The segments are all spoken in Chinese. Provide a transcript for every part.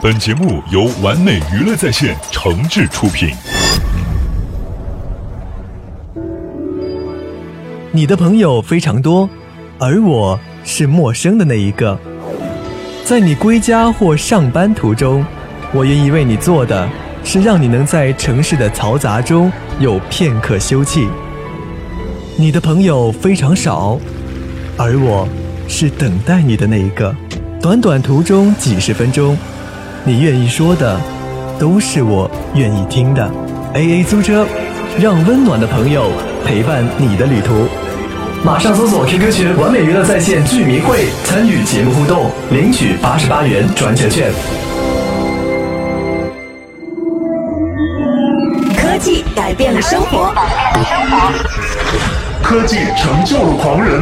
本节目由完美娱乐在线诚挚出品。你的朋友非常多，而我是陌生的那一个。在你归家或上班途中，我愿意为你做的是让你能在城市的嘈杂中有片刻休憩。你的朋友非常少，而我是等待你的那一个。短短途中几十分钟。你愿意说的，都是我愿意听的。A A 租车，让温暖的朋友陪伴你的旅途。马上搜索 QQ 群完美娱乐在线剧迷会，参与节目互动，领取八十八元转折券。科技改变了生活，科技成就了狂人，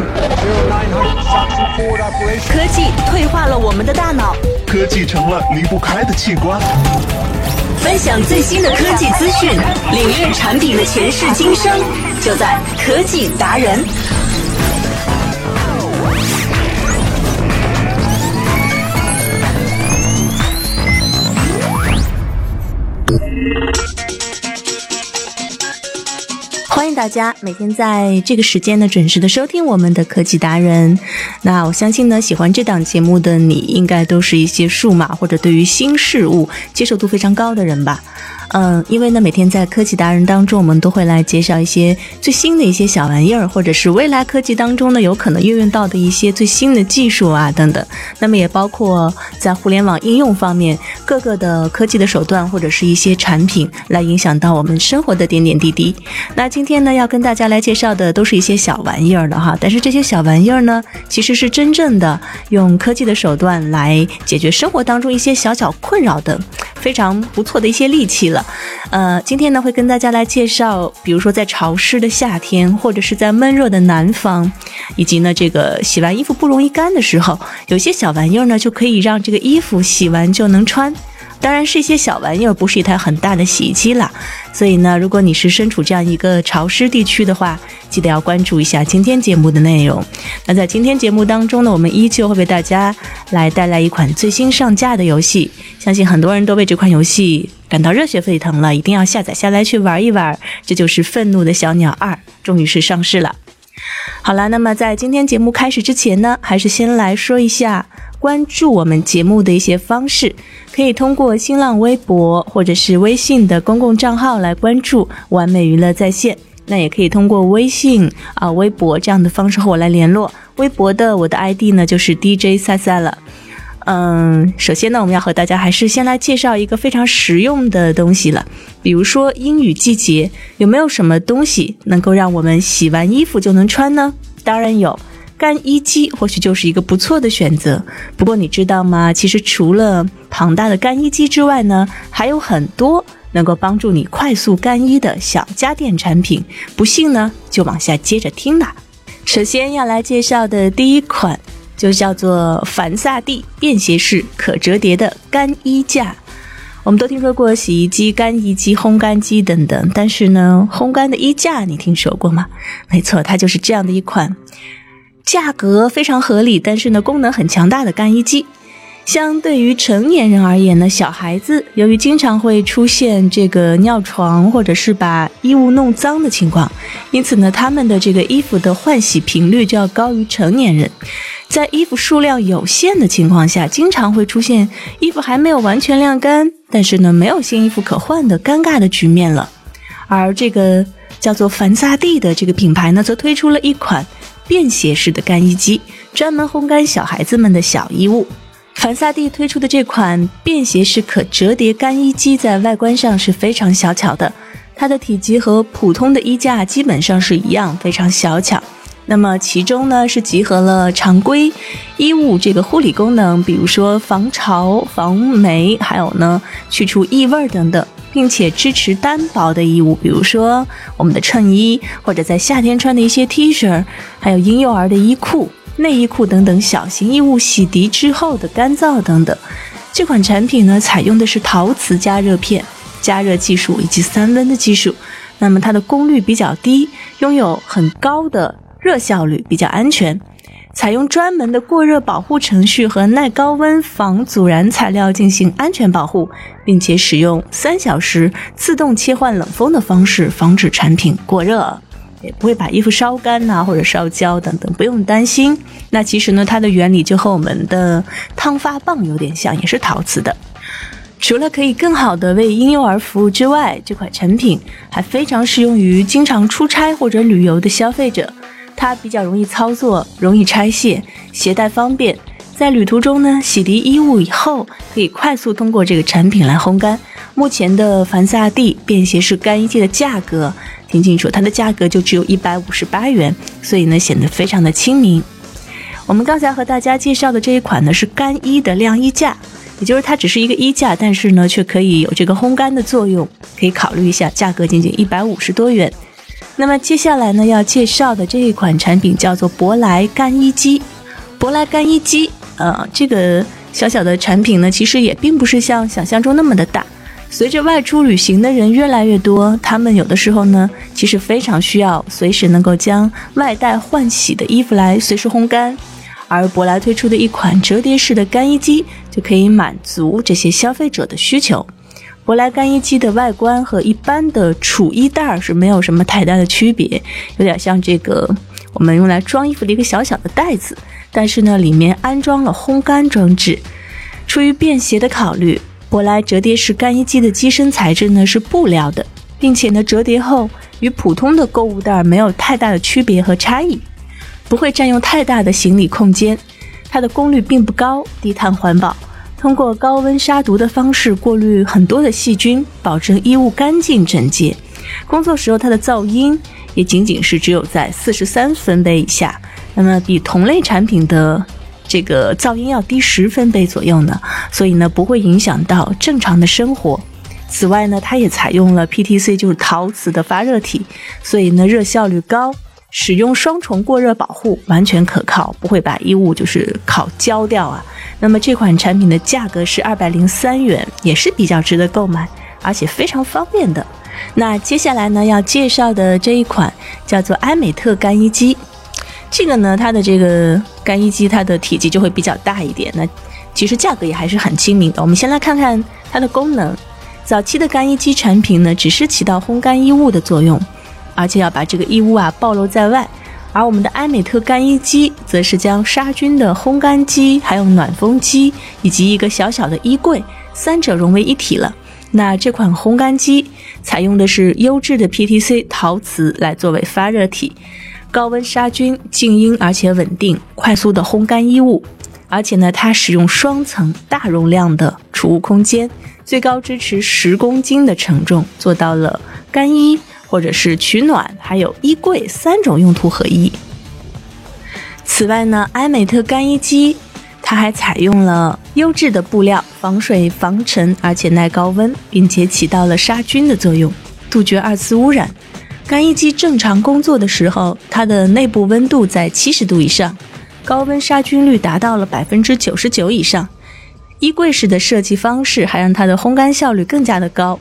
科技退化了我们的大脑。科技成了离不开的器官。分享最新的科技资讯，领略产品的前世今生，就在科技达人。大家每天在这个时间呢准时的收听我们的科技达人。那我相信呢，喜欢这档节目的你，应该都是一些数码或者对于新事物接受度非常高的人吧。嗯，因为呢，每天在科技达人当中，我们都会来介绍一些最新的一些小玩意儿，或者是未来科技当中呢有可能运用到的一些最新的技术啊等等。那么也包括在互联网应用方面各个的科技的手段或者是一些产品，来影响到我们生活的点点滴滴。那今天呢，要跟大家来介绍的都是一些小玩意儿了哈。但是这些小玩意儿呢，其实是真正的用科技的手段来解决生活当中一些小小困扰的。非常不错的一些利器了，呃，今天呢会跟大家来介绍，比如说在潮湿的夏天，或者是在闷热的南方，以及呢这个洗完衣服不容易干的时候，有些小玩意儿呢就可以让这个衣服洗完就能穿。当然是一些小玩意儿，不是一台很大的洗衣机啦。所以呢，如果你是身处这样一个潮湿地区的话，记得要关注一下今天节目的内容。那在今天节目当中呢，我们依旧会为大家来带来一款最新上架的游戏，相信很多人都为这款游戏感到热血沸腾了，一定要下载下来去玩一玩。这就是《愤怒的小鸟二》，终于是上市了。好了，那么在今天节目开始之前呢，还是先来说一下。关注我们节目的一些方式，可以通过新浪微博或者是微信的公共账号来关注完美娱乐在线。那也可以通过微信啊、微博这样的方式和我来联络。微博的我的 ID 呢就是 DJ 赛赛了。嗯，首先呢，我们要和大家还是先来介绍一个非常实用的东西了，比如说阴雨季节，有没有什么东西能够让我们洗完衣服就能穿呢？当然有。干衣机或许就是一个不错的选择。不过你知道吗？其实除了庞大的干衣机之外呢，还有很多能够帮助你快速干衣的小家电产品。不信呢，就往下接着听吧。首先要来介绍的第一款就叫做凡萨蒂便携式可折叠的干衣架。我们都听说过洗衣机、干衣机、烘干机等等，但是呢，烘干的衣架你听说过吗？没错，它就是这样的一款。价格非常合理，但是呢，功能很强大的干衣机。相对于成年人而言呢，小孩子由于经常会出现这个尿床或者是把衣物弄脏的情况，因此呢，他们的这个衣服的换洗频率就要高于成年人。在衣服数量有限的情况下，经常会出现衣服还没有完全晾干，但是呢，没有新衣服可换的尴尬的局面了。而这个叫做凡萨蒂的这个品牌呢，则推出了一款。便携式的干衣机，专门烘干小孩子们的小衣物。凡萨蒂推出的这款便携式可折叠干衣机，在外观上是非常小巧的，它的体积和普通的衣架基本上是一样，非常小巧。那么其中呢，是集合了常规衣物这个护理功能，比如说防潮、防霉，还有呢去除异味等等。并且支持单薄的衣物，比如说我们的衬衣，或者在夏天穿的一些 T 恤，还有婴幼儿的衣裤、内衣裤等等小型衣物洗涤之后的干燥等等。这款产品呢，采用的是陶瓷加热片加热技术以及三温的技术，那么它的功率比较低，拥有很高的热效率，比较安全。采用专门的过热保护程序和耐高温防阻燃材料进行安全保护，并且使用三小时自动切换冷风的方式，防止产品过热，也不会把衣服烧干呐或者烧焦等等，不用担心。那其实呢，它的原理就和我们的烫发棒有点像，也是陶瓷的。除了可以更好的为婴幼儿服务之外，这款产品还非常适用于经常出差或者旅游的消费者。它比较容易操作，容易拆卸，携带方便。在旅途中呢，洗涤衣物以后，可以快速通过这个产品来烘干。目前的凡萨蒂便携式干衣机的价格，听清楚，它的价格就只有一百五十八元，所以呢，显得非常的亲民。我们刚才和大家介绍的这一款呢，是干衣的晾衣架，也就是它只是一个衣架，但是呢，却可以有这个烘干的作用，可以考虑一下，价格仅仅一百五十多元。那么接下来呢，要介绍的这一款产品叫做珀莱干衣机。珀莱干衣机，呃，这个小小的产品呢，其实也并不是像想象中那么的大。随着外出旅行的人越来越多，他们有的时候呢，其实非常需要随时能够将外带换洗的衣服来随时烘干。而珀莱推出的一款折叠式的干衣机，就可以满足这些消费者的需求。珀莱干衣机的外观和一般的储衣袋是没有什么太大的区别，有点像这个我们用来装衣服的一个小小的袋子，但是呢，里面安装了烘干装置。出于便携的考虑，珀莱折叠式干衣机的机身材质呢是布料的，并且呢折叠后与普通的购物袋没有太大的区别和差异，不会占用太大的行李空间。它的功率并不高，低碳环保。通过高温杀毒的方式过滤很多的细菌，保证衣物干净整洁。工作时候，它的噪音也仅仅是只有在四十三分贝以下，那么比同类产品的这个噪音要低十分贝左右呢，所以呢不会影响到正常的生活。此外呢，它也采用了 PTC，就是陶瓷的发热体，所以呢热效率高。使用双重过热保护完全可靠，不会把衣物就是烤焦掉啊。那么这款产品的价格是二百零三元，也是比较值得购买，而且非常方便的。那接下来呢要介绍的这一款叫做埃美特干衣机，这个呢它的这个干衣机它的体积就会比较大一点，那其实价格也还是很亲民的。我们先来看看它的功能，早期的干衣机产品呢只是起到烘干衣物的作用。而且要把这个衣物啊暴露在外，而我们的埃美特干衣机则是将杀菌的烘干机、还有暖风机以及一个小小的衣柜三者融为一体了。那这款烘干机采用的是优质的 PTC 陶瓷来作为发热体，高温杀菌、静音，而且稳定，快速的烘干衣物。而且呢，它使用双层大容量的储物空间，最高支持十公斤的承重，做到了干衣。或者是取暖，还有衣柜三种用途合一。此外呢，埃美特干衣机它还采用了优质的布料，防水防尘，而且耐高温，并且起到了杀菌的作用，杜绝二次污染。干衣机正常工作的时候，它的内部温度在七十度以上，高温杀菌率达到了百分之九十九以上。衣柜式的设计方式还让它的烘干效率更加的高。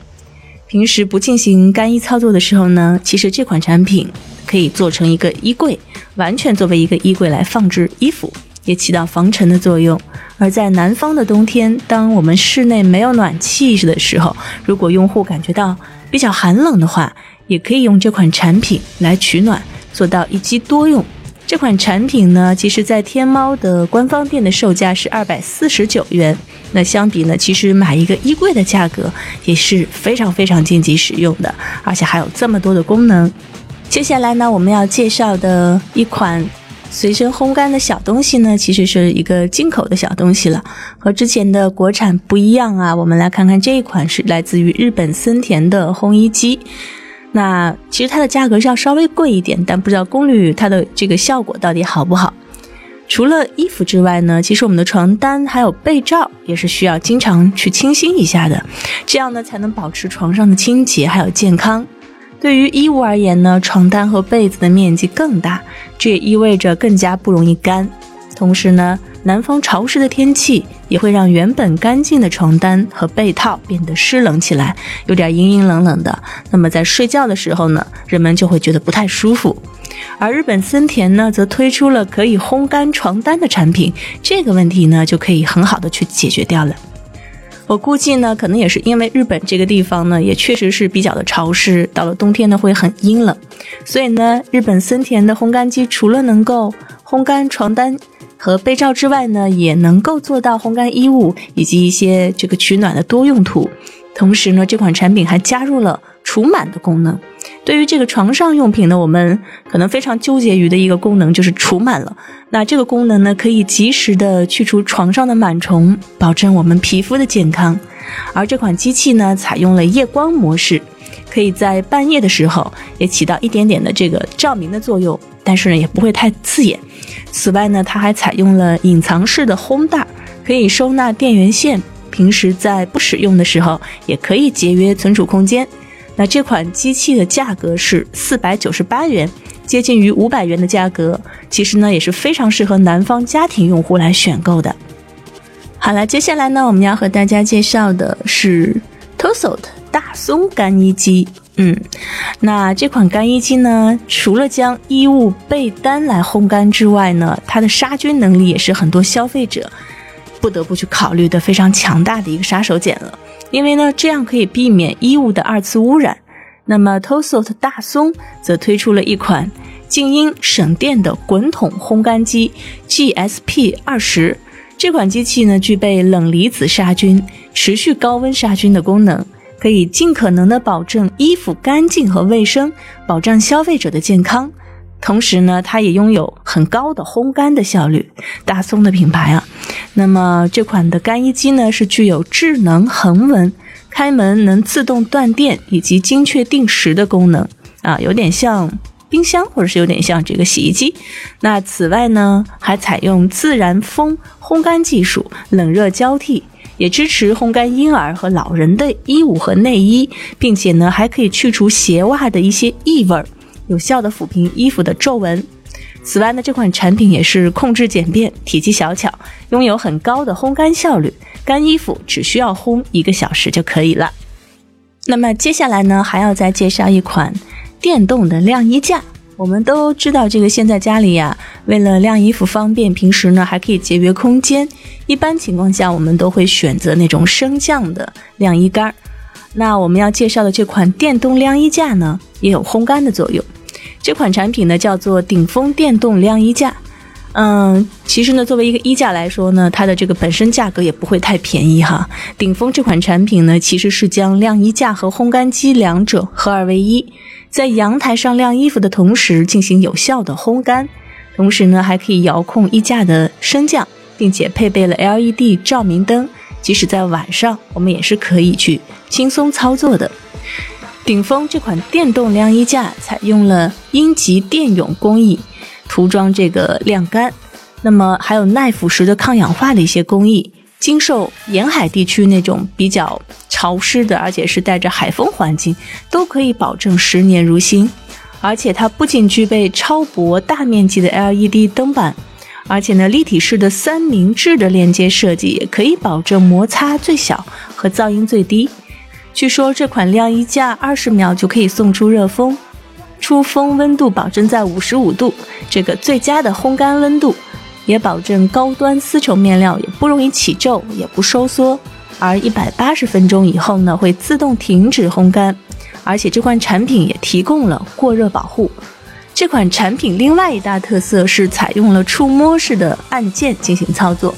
平时不进行干衣操作的时候呢，其实这款产品可以做成一个衣柜，完全作为一个衣柜来放置衣服，也起到防尘的作用。而在南方的冬天，当我们室内没有暖气的时候，如果用户感觉到比较寒冷的话，也可以用这款产品来取暖，做到一机多用。这款产品呢，其实在天猫的官方店的售价是二百四十九元。那相比呢，其实买一个衣柜的价格也是非常非常经济实用的，而且还有这么多的功能。接下来呢，我们要介绍的一款随身烘干的小东西呢，其实是一个进口的小东西了，和之前的国产不一样啊。我们来看看这一款是来自于日本森田的烘衣机。那其实它的价格是要稍微贵一点，但不知道功率它的这个效果到底好不好。除了衣服之外呢，其实我们的床单还有被罩也是需要经常去清新一下的，这样呢才能保持床上的清洁还有健康。对于衣物而言呢，床单和被子的面积更大，这也意味着更加不容易干。同时呢，南方潮湿的天气也会让原本干净的床单和被套变得湿冷起来，有点阴阴冷冷的。那么在睡觉的时候呢，人们就会觉得不太舒服。而日本森田呢，则推出了可以烘干床单的产品，这个问题呢，就可以很好的去解决掉了。我估计呢，可能也是因为日本这个地方呢，也确实是比较的潮湿，到了冬天呢会很阴冷，所以呢，日本森田的烘干机除了能够烘干床单和被罩之外呢，也能够做到烘干衣物以及一些这个取暖的多用途。同时呢，这款产品还加入了除螨的功能。对于这个床上用品呢，我们可能非常纠结于的一个功能就是除螨了。那这个功能呢，可以及时的去除床上的螨虫，保证我们皮肤的健康。而这款机器呢，采用了夜光模式，可以在半夜的时候也起到一点点的这个照明的作用，但是呢，也不会太刺眼。此外呢，它还采用了隐藏式的烘袋，可以收纳电源线，平时在不使用的时候也可以节约存储空间。那这款机器的价格是四百九十八元，接近于五百元的价格，其实呢也是非常适合南方家庭用户来选购的。好了，接下来呢我们要和大家介绍的是 Tosot 大松干衣机。嗯，那这款干衣机呢，除了将衣物被单来烘干之外呢，它的杀菌能力也是很多消费者不得不去考虑的非常强大的一个杀手锏了。因为呢，这样可以避免衣物的二次污染。那么，Tosot 大松则推出了一款静音省电的滚筒烘干机 GSP 二十。这款机器呢，具备冷离子杀菌、持续高温杀菌的功能，可以尽可能的保证衣服干净和卫生，保障消费者的健康。同时呢，它也拥有很高的烘干的效率。大松的品牌啊，那么这款的干衣机呢是具有智能恒温、开门能自动断电以及精确定时的功能啊，有点像冰箱或者是有点像这个洗衣机。那此外呢，还采用自然风烘干技术，冷热交替，也支持烘干婴儿和老人的衣物和内衣，并且呢还可以去除鞋袜的一些异味。有效的抚平衣服的皱纹。此外呢，这款产品也是控制简便、体积小巧，拥有很高的烘干效率，干衣服只需要烘一个小时就可以了。那么接下来呢，还要再介绍一款电动的晾衣架。我们都知道，这个现在家里呀，为了晾衣服方便，平时呢还可以节约空间，一般情况下我们都会选择那种升降的晾衣杆。那我们要介绍的这款电动晾衣架呢，也有烘干的作用。这款产品呢叫做顶峰电动晾衣架，嗯，其实呢作为一个衣架来说呢，它的这个本身价格也不会太便宜哈。顶峰这款产品呢其实是将晾衣架和烘干机两者合二为一，在阳台上晾衣服的同时进行有效的烘干，同时呢还可以遥控衣架的升降，并且配备了 LED 照明灯，即使在晚上我们也是可以去轻松操作的。顶峰这款电动晾衣架采用了阴极电泳工艺涂装这个晾干，那么还有耐腐蚀的抗氧化的一些工艺，经受沿海地区那种比较潮湿的，而且是带着海风环境，都可以保证十年如新。而且它不仅具备超薄大面积的 LED 灯板，而且呢立体式的三明治的连接设计，也可以保证摩擦最小和噪音最低。据说这款晾衣架二十秒就可以送出热风，出风温度保证在五十五度，这个最佳的烘干温度，也保证高端丝绸面料也不容易起皱，也不收缩。而一百八十分钟以后呢，会自动停止烘干，而且这款产品也提供了过热保护。这款产品另外一大特色是采用了触摸式的按键进行操作，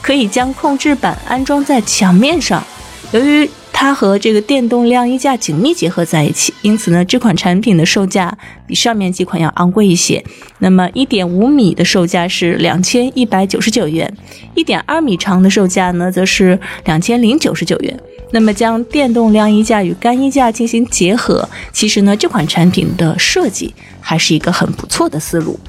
可以将控制板安装在墙面上，由于它和这个电动晾衣架紧密结合在一起，因此呢，这款产品的售价比上面几款要昂贵一些。那么，一点五米的售价是两千一百九十九元，一点二米长的售价呢，则是两千零九十九元。那么，将电动晾衣架与干衣架进行结合，其实呢，这款产品的设计还是一个很不错的思路。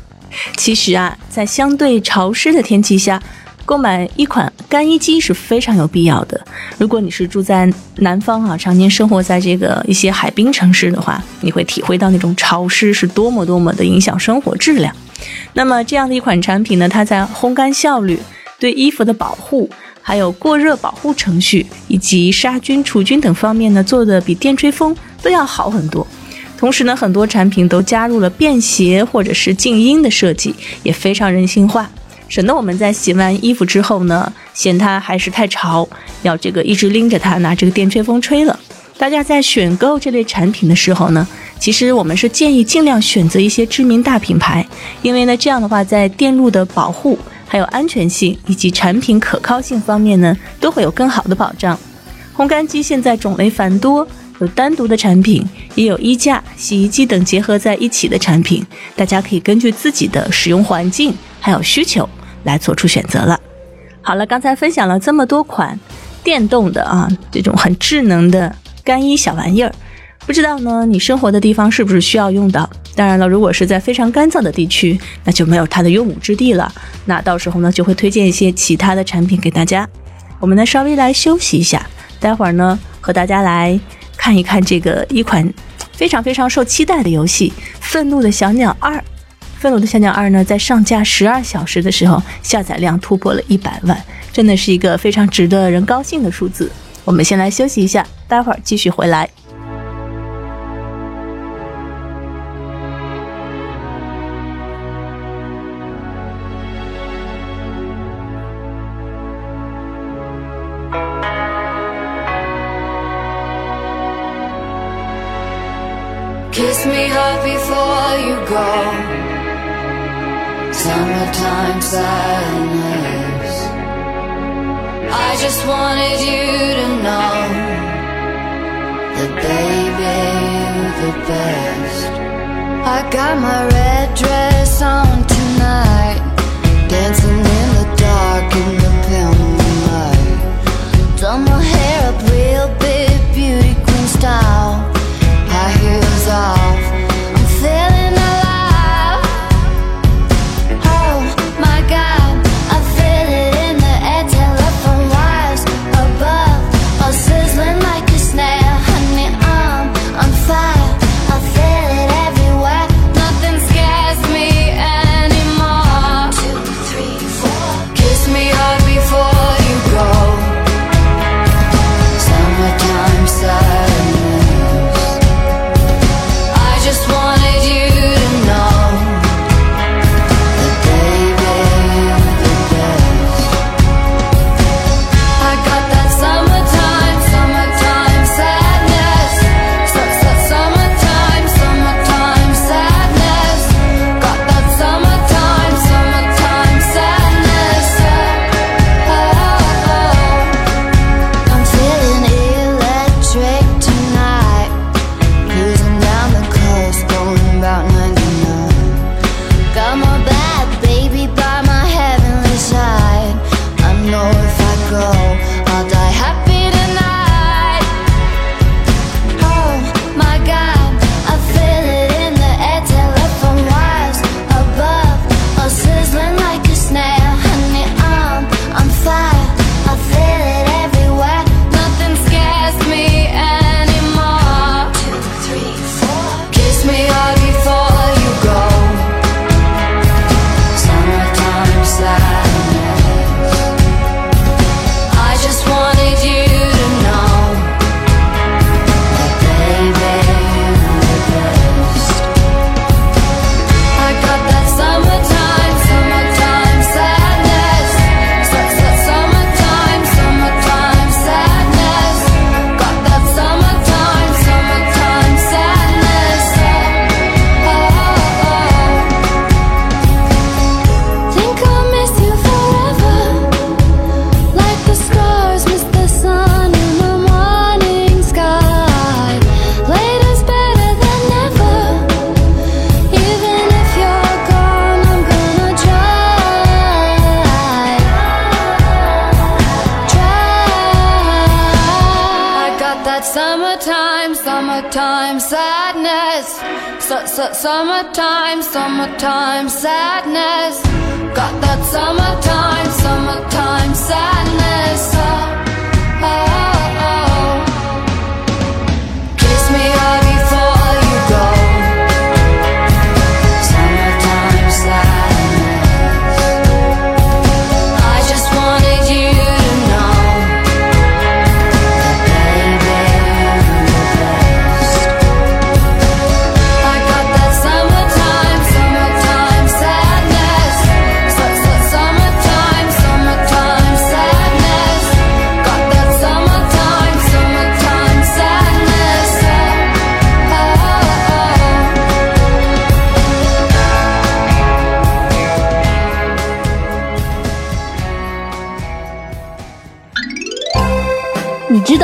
其实啊，在相对潮湿的天气下，购买一款干衣机是非常有必要的。如果你是住在南方啊，常年生活在这个一些海滨城市的话，你会体会到那种潮湿是多么多么的影响生活质量。那么这样的一款产品呢，它在烘干效率、对衣服的保护，还有过热保护程序以及杀菌除菌等方面呢，做的比电吹风都要好很多。同时呢，很多产品都加入了便携或者是静音的设计，也非常人性化，省得我们在洗完衣服之后呢，嫌它还是太潮，要这个一直拎着它拿这个电吹风吹了。大家在选购这类产品的时候呢，其实我们是建议尽量选择一些知名大品牌，因为呢，这样的话在电路的保护。还有安全性以及产品可靠性方面呢，都会有更好的保障。烘干机现在种类繁多，有单独的产品，也有衣架、洗衣机等结合在一起的产品，大家可以根据自己的使用环境还有需求来做出选择了。好了，刚才分享了这么多款电动的啊，这种很智能的干衣小玩意儿。不知道呢，你生活的地方是不是需要用到？当然了，如果是在非常干燥的地区，那就没有它的用武之地了。那到时候呢，就会推荐一些其他的产品给大家。我们呢，稍微来休息一下，待会儿呢，和大家来看一看这个一款非常非常受期待的游戏《愤怒的小鸟二》。《愤怒的小鸟二》呢，在上架十二小时的时候，下载量突破了一百万，真的是一个非常值得人高兴的数字。我们先来休息一下，待会儿继续回来。Just wanted you to know that baby you're the best. I got my red dress on tonight, dancing in the dark in the pale moonlight. Done my hair up real big, beauty queen style. High heels off, summertime, summertime sadness.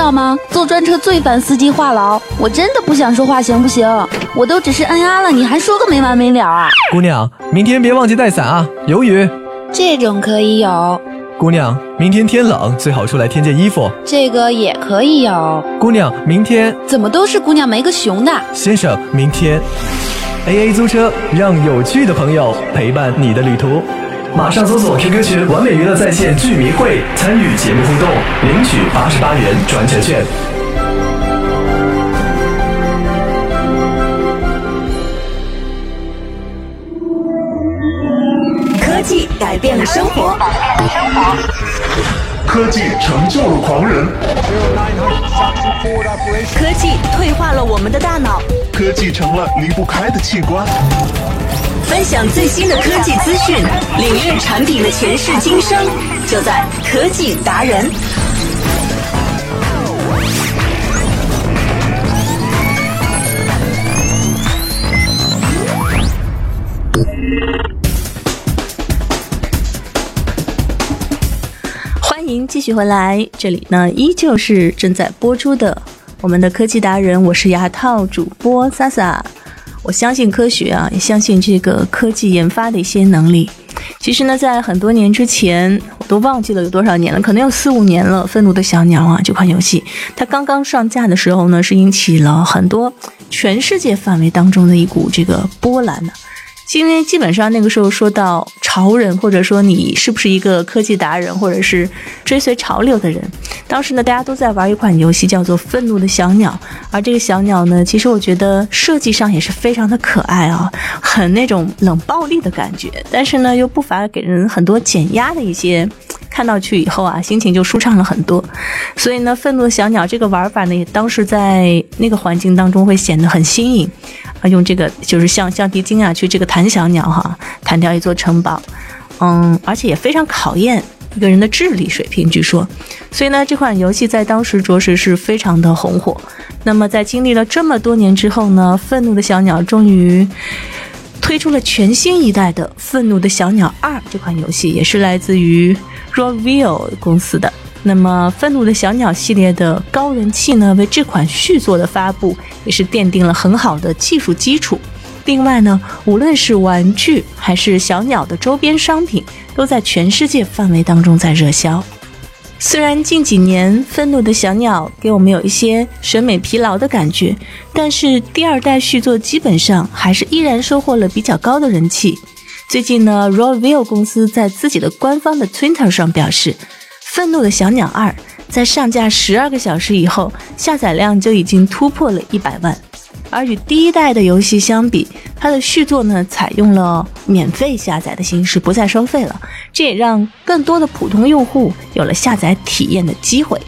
道吗？坐专车最烦司机话痨，我真的不想说话，行不行？我都只是嗯啊了，你还说个没完没了啊！姑娘，明天别忘记带伞啊，有雨。这种可以有，姑娘，明天天冷，最好出来添件衣服。这个也可以有。姑娘，明天怎么都是姑娘没个熊的？先生，明天 A A 租车，让有趣的朋友陪伴你的旅途。马上搜索 QQ 群“完美娱乐在线剧迷会”，参与节目互动，领取八十八元转乘券。科技改变了生活，科技成就了狂人，科技退化了我们的大脑。科技成了离不开的器官。分享最新的科技资讯，领略产品的前世今生，就在科技达人。欢迎继续回来，这里呢依旧是正在播出的我们的科技达人，我是牙套主播萨萨。我相信科学啊，也相信这个科技研发的一些能力。其实呢，在很多年之前，我都忘记了有多少年了，可能有四五年了。《愤怒的小鸟》啊，这款游戏它刚刚上架的时候呢，是引起了很多全世界范围当中的一股这个波澜呢。因为基本上那个时候说到潮人，或者说你是不是一个科技达人，或者是追随潮流的人，当时呢，大家都在玩一款游戏，叫做《愤怒的小鸟》。而这个小鸟呢，其实我觉得设计上也是非常的可爱啊，很那种冷暴力的感觉，但是呢，又不乏给人很多减压的一些。看到去以后啊，心情就舒畅了很多。所以呢，愤怒的小鸟这个玩法呢，也当时在那个环境当中会显得很新颖。啊，用这个就是像像迪金啊，去这个弹小鸟哈，弹掉一座城堡。嗯，而且也非常考验一个人的智力水平，据说。所以呢，这款游戏在当时着实是非常的红火。那么在经历了这么多年之后呢，愤怒的小鸟终于。推出了全新一代的《愤怒的小鸟二》这款游戏，也是来自于 Rovio 公司的。那么，《愤怒的小鸟》系列的高人气呢，为这款续作的发布也是奠定了很好的技术基础。另外呢，无论是玩具还是小鸟的周边商品，都在全世界范围当中在热销。虽然近几年《愤怒的小鸟》给我们有一些审美疲劳的感觉，但是第二代续作基本上还是依然收获了比较高的人气。最近呢，Rovio 公司在自己的官方的 Twitter 上表示，《愤怒的小鸟二》在上架十二个小时以后，下载量就已经突破了一百万。而与第一代的游戏相比，它的续作呢采用了免费下载的形式，不再收费了。这也让更多的普通用户有了下载体验的机会。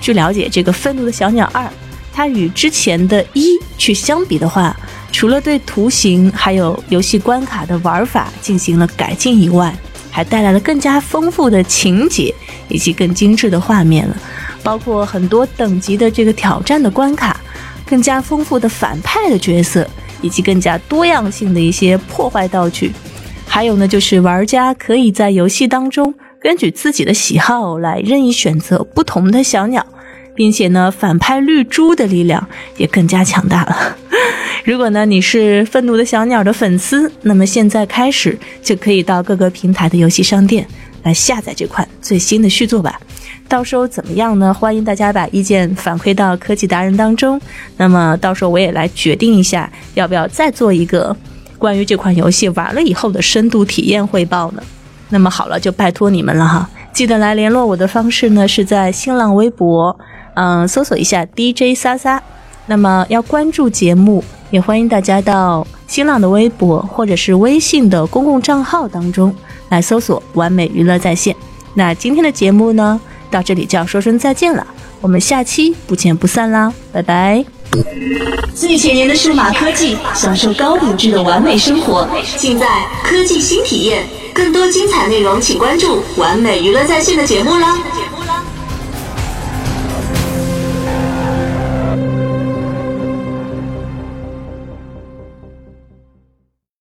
据了解，这个《愤怒的小鸟二》，它与之前的一去相比的话，除了对图形还有游戏关卡的玩法进行了改进以外，还带来了更加丰富的情节以及更精致的画面了，包括很多等级的这个挑战的关卡。更加丰富的反派的角色，以及更加多样性的一些破坏道具，还有呢，就是玩家可以在游戏当中根据自己的喜好来任意选择不同的小鸟，并且呢，反派绿珠的力量也更加强大了。如果呢你是愤怒的小鸟的粉丝，那么现在开始就可以到各个平台的游戏商店来下载这款最新的续作吧。到时候怎么样呢？欢迎大家把意见反馈到科技达人当中。那么到时候我也来决定一下，要不要再做一个关于这款游戏玩了以后的深度体验汇报呢？那么好了，就拜托你们了哈！记得来联络我的方式呢，是在新浪微博，嗯，搜索一下 DJ 莎莎。那么要关注节目，也欢迎大家到新浪的微博或者是微信的公共账号当中来搜索“完美娱乐在线”。那今天的节目呢？到这里就要说声再见了，我们下期不见不散啦，拜拜。最前沿的数码科技，享受高品质的完美生活，尽在科技新体验。更多精彩内容，请关注完美娱乐在线的节目啦。